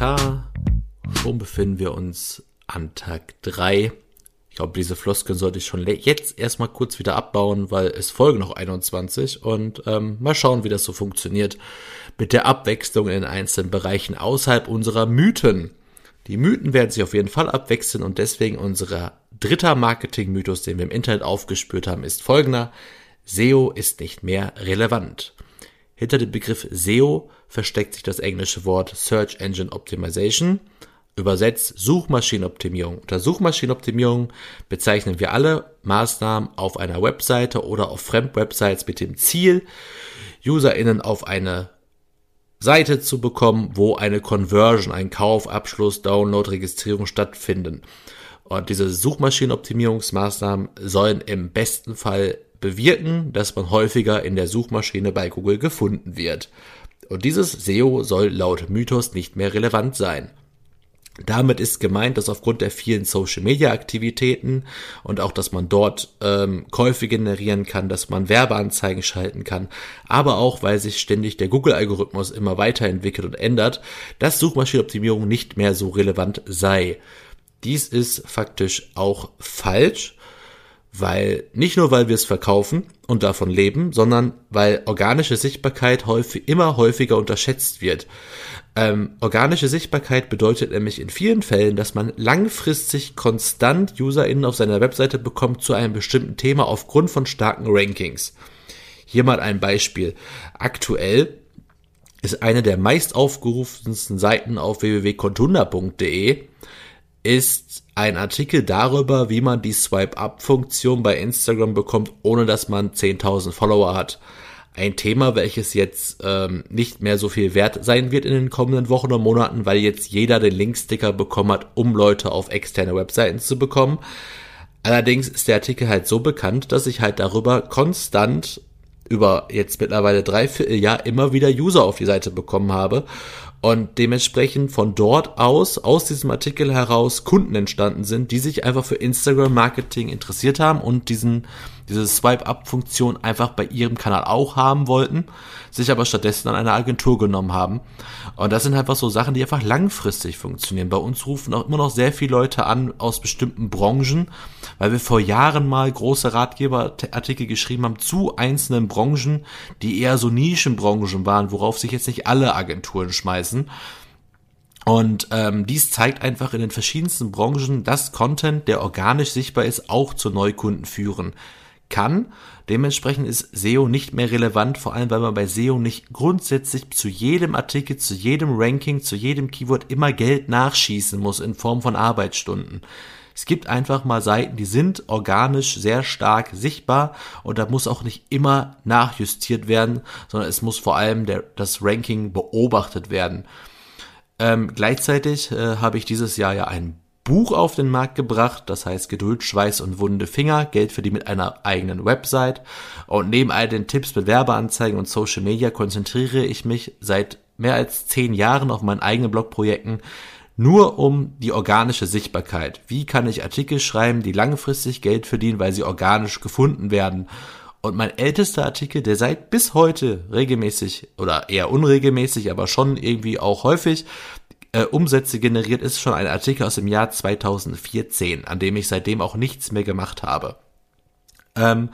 Schon befinden wir uns an Tag drei. Ich glaube, diese Floskeln sollte ich schon jetzt erstmal kurz wieder abbauen, weil es folgen noch 21 und ähm, mal schauen, wie das so funktioniert mit der Abwechslung in den einzelnen Bereichen außerhalb unserer Mythen. Die Mythen werden sich auf jeden Fall abwechseln und deswegen unser dritter Marketing-Mythos, den wir im Internet aufgespürt haben, ist folgender. SEO ist nicht mehr relevant. Hinter dem Begriff SEO versteckt sich das englische Wort Search Engine Optimization, übersetzt Suchmaschinenoptimierung. Unter Suchmaschinenoptimierung bezeichnen wir alle Maßnahmen auf einer Webseite oder auf Fremdwebsites mit dem Ziel, UserInnen auf eine Seite zu bekommen, wo eine Conversion, ein Kauf, Abschluss, Download, Registrierung stattfinden. Und diese Suchmaschinenoptimierungsmaßnahmen sollen im besten Fall bewirken, dass man häufiger in der Suchmaschine bei Google gefunden wird. Und dieses SEO soll laut Mythos nicht mehr relevant sein. Damit ist gemeint, dass aufgrund der vielen Social-Media-Aktivitäten und auch, dass man dort ähm, Käufe generieren kann, dass man Werbeanzeigen schalten kann, aber auch, weil sich ständig der Google-Algorithmus immer weiterentwickelt und ändert, dass Suchmaschinenoptimierung nicht mehr so relevant sei. Dies ist faktisch auch falsch, weil nicht nur weil wir es verkaufen und davon leben, sondern weil organische Sichtbarkeit häufig immer häufiger unterschätzt wird. Ähm, organische Sichtbarkeit bedeutet nämlich in vielen Fällen, dass man langfristig konstant UserInnen auf seiner Webseite bekommt zu einem bestimmten Thema aufgrund von starken Rankings. Hier mal ein Beispiel. Aktuell ist eine der meist aufgerufensten Seiten auf www.contunda.de ist ein Artikel darüber, wie man die Swipe-Up-Funktion bei Instagram bekommt, ohne dass man 10.000 Follower hat ein Thema, welches jetzt ähm, nicht mehr so viel wert sein wird in den kommenden Wochen und Monaten, weil jetzt jeder den Linksticker bekommen hat, um Leute auf externe Webseiten zu bekommen. Allerdings ist der Artikel halt so bekannt, dass ich halt darüber konstant über jetzt mittlerweile drei Vierteljahr immer wieder User auf die Seite bekommen habe und dementsprechend von dort aus, aus diesem Artikel heraus Kunden entstanden sind, die sich einfach für Instagram Marketing interessiert haben und diesen diese Swipe-Up-Funktion einfach bei ihrem Kanal auch haben wollten, sich aber stattdessen an eine Agentur genommen haben. Und das sind einfach so Sachen, die einfach langfristig funktionieren. Bei uns rufen auch immer noch sehr viele Leute an aus bestimmten Branchen, weil wir vor Jahren mal große Ratgeberartikel geschrieben haben zu einzelnen Branchen, die eher so Nischenbranchen waren, worauf sich jetzt nicht alle Agenturen schmeißen. Und ähm, dies zeigt einfach in den verschiedensten Branchen, dass Content, der organisch sichtbar ist, auch zu Neukunden führen kann. Dementsprechend ist SEO nicht mehr relevant, vor allem weil man bei SEO nicht grundsätzlich zu jedem Artikel, zu jedem Ranking, zu jedem Keyword immer Geld nachschießen muss in Form von Arbeitsstunden. Es gibt einfach mal Seiten, die sind organisch sehr stark sichtbar und da muss auch nicht immer nachjustiert werden, sondern es muss vor allem der, das Ranking beobachtet werden. Ähm, gleichzeitig äh, habe ich dieses Jahr ja ein Buch auf den Markt gebracht, das heißt Geduld, Schweiß und wunde Finger, Geld für die mit einer eigenen Website. Und neben all den Tipps mit Werbeanzeigen und Social Media konzentriere ich mich seit mehr als zehn Jahren auf meinen eigenen Blogprojekten nur um die organische Sichtbarkeit. Wie kann ich Artikel schreiben, die langfristig Geld verdienen, weil sie organisch gefunden werden? Und mein ältester Artikel, der seit bis heute regelmäßig oder eher unregelmäßig, aber schon irgendwie auch häufig äh, Umsätze generiert, ist schon ein Artikel aus dem Jahr 2014, an dem ich seitdem auch nichts mehr gemacht habe. Ähm,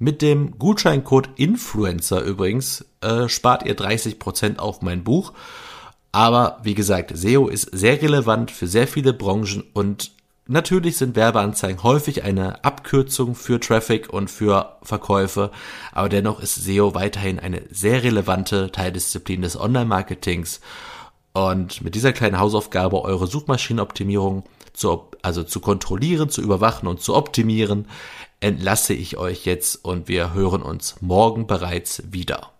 mit dem Gutscheincode Influencer übrigens äh, spart ihr 30% auf mein Buch. Aber wie gesagt, SEO ist sehr relevant für sehr viele Branchen und natürlich sind Werbeanzeigen häufig eine Abkürzung für Traffic und für Verkäufe, aber dennoch ist SEO weiterhin eine sehr relevante Teildisziplin des Online-Marketings und mit dieser kleinen Hausaufgabe eure Suchmaschinenoptimierung zu, also zu kontrollieren, zu überwachen und zu optimieren, entlasse ich euch jetzt und wir hören uns morgen bereits wieder.